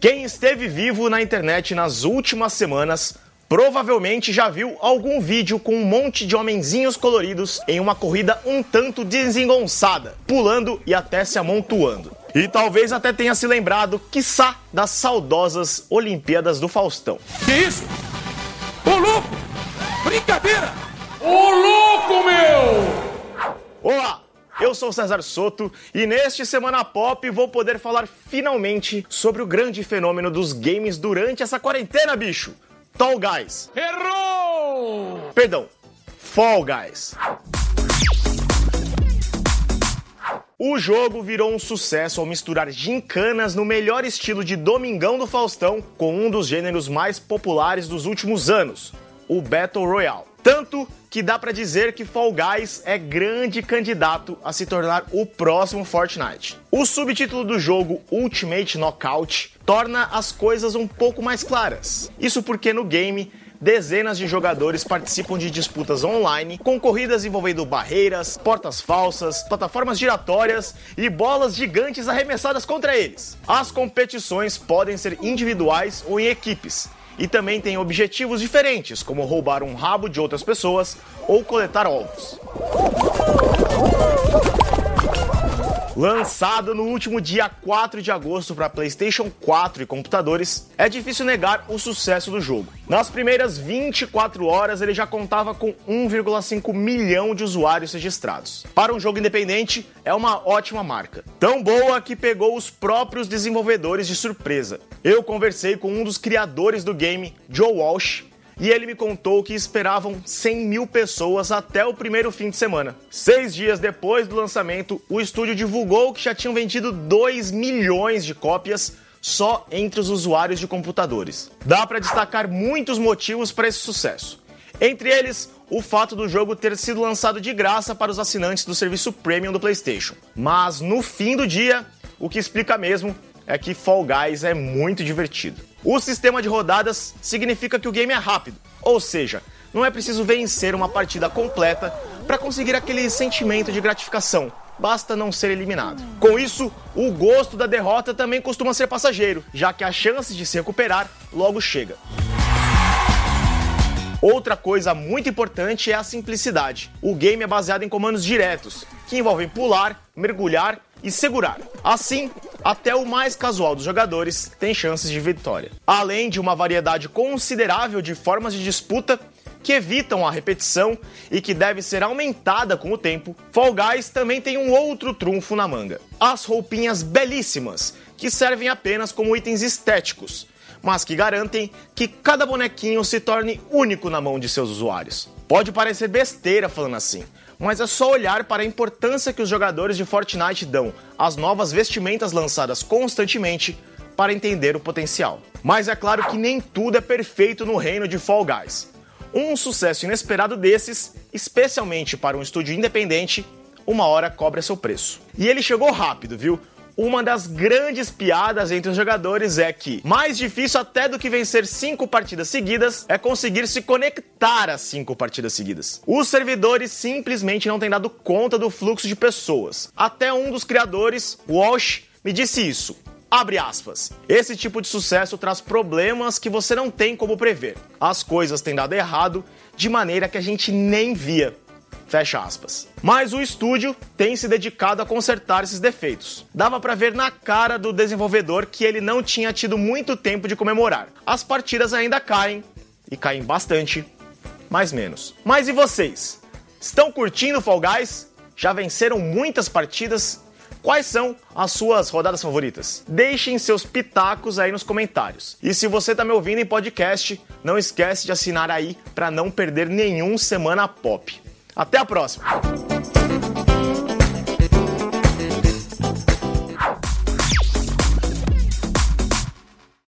Quem esteve vivo na internet nas últimas semanas provavelmente já viu algum vídeo com um monte de homenzinhos coloridos em uma corrida um tanto desengonçada, pulando e até se amontoando. E talvez até tenha se lembrado, quiçá, das saudosas Olimpíadas do Faustão. Que isso? Ô louco! Brincadeira! Ô louco, meu! Olá! Eu sou César Soto e neste Semana Pop vou poder falar finalmente sobre o grande fenômeno dos games durante essa quarentena, bicho! Tall Guys. Errou! Perdão, Fall Guys. O jogo virou um sucesso ao misturar gincanas no melhor estilo de Domingão do Faustão com um dos gêneros mais populares dos últimos anos, o Battle Royale. Tanto que dá para dizer que Fall Guys é grande candidato a se tornar o próximo Fortnite. O subtítulo do jogo Ultimate Knockout torna as coisas um pouco mais claras. Isso porque no game dezenas de jogadores participam de disputas online com corridas envolvendo barreiras, portas falsas, plataformas giratórias e bolas gigantes arremessadas contra eles. As competições podem ser individuais ou em equipes e também tem objetivos diferentes, como roubar um rabo de outras pessoas ou coletar ovos. Lançado no último dia 4 de agosto para PlayStation 4 e computadores, é difícil negar o sucesso do jogo. Nas primeiras 24 horas, ele já contava com 1,5 milhão de usuários registrados. Para um jogo independente, é uma ótima marca. Tão boa que pegou os próprios desenvolvedores de surpresa. Eu conversei com um dos criadores do game, Joe Walsh, e ele me contou que esperavam 100 mil pessoas até o primeiro fim de semana. Seis dias depois do lançamento, o estúdio divulgou que já tinham vendido 2 milhões de cópias só entre os usuários de computadores. Dá para destacar muitos motivos para esse sucesso. Entre eles, o fato do jogo ter sido lançado de graça para os assinantes do serviço Premium do PlayStation. Mas no fim do dia, o que explica mesmo é que Fall Guys é muito divertido. O sistema de rodadas significa que o game é rápido, ou seja, não é preciso vencer uma partida completa para conseguir aquele sentimento de gratificação. Basta não ser eliminado. Com isso, o gosto da derrota também costuma ser passageiro, já que a chance de se recuperar logo chega. Outra coisa muito importante é a simplicidade. O game é baseado em comandos diretos, que envolvem pular, mergulhar e segurar. Assim, até o mais casual dos jogadores tem chances de vitória. Além de uma variedade considerável de formas de disputa que evitam a repetição e que deve ser aumentada com o tempo, Fall Guys também tem um outro trunfo na manga: as roupinhas belíssimas, que servem apenas como itens estéticos, mas que garantem que cada bonequinho se torne único na mão de seus usuários. Pode parecer besteira falando assim, mas é só olhar para a importância que os jogadores de Fortnite dão às novas vestimentas lançadas constantemente para entender o potencial. Mas é claro que nem tudo é perfeito no reino de Fall Guys. Um sucesso inesperado desses, especialmente para um estúdio independente, uma hora cobra seu preço. E ele chegou rápido, viu? Uma das grandes piadas entre os jogadores é que mais difícil até do que vencer cinco partidas seguidas é conseguir se conectar a cinco partidas seguidas. Os servidores simplesmente não têm dado conta do fluxo de pessoas. Até um dos criadores, Walsh, me disse isso. Abre aspas. Esse tipo de sucesso traz problemas que você não tem como prever. As coisas têm dado errado de maneira que a gente nem via. Fecha aspas. Mas o estúdio tem se dedicado a consertar esses defeitos. Dava para ver na cara do desenvolvedor que ele não tinha tido muito tempo de comemorar. As partidas ainda caem, e caem bastante, mais menos. Mas e vocês? Estão curtindo Fall Guys? Já venceram muitas partidas? Quais são as suas rodadas favoritas? Deixem seus pitacos aí nos comentários. E se você está me ouvindo em podcast, não esquece de assinar aí para não perder nenhum Semana Pop. Até a próxima!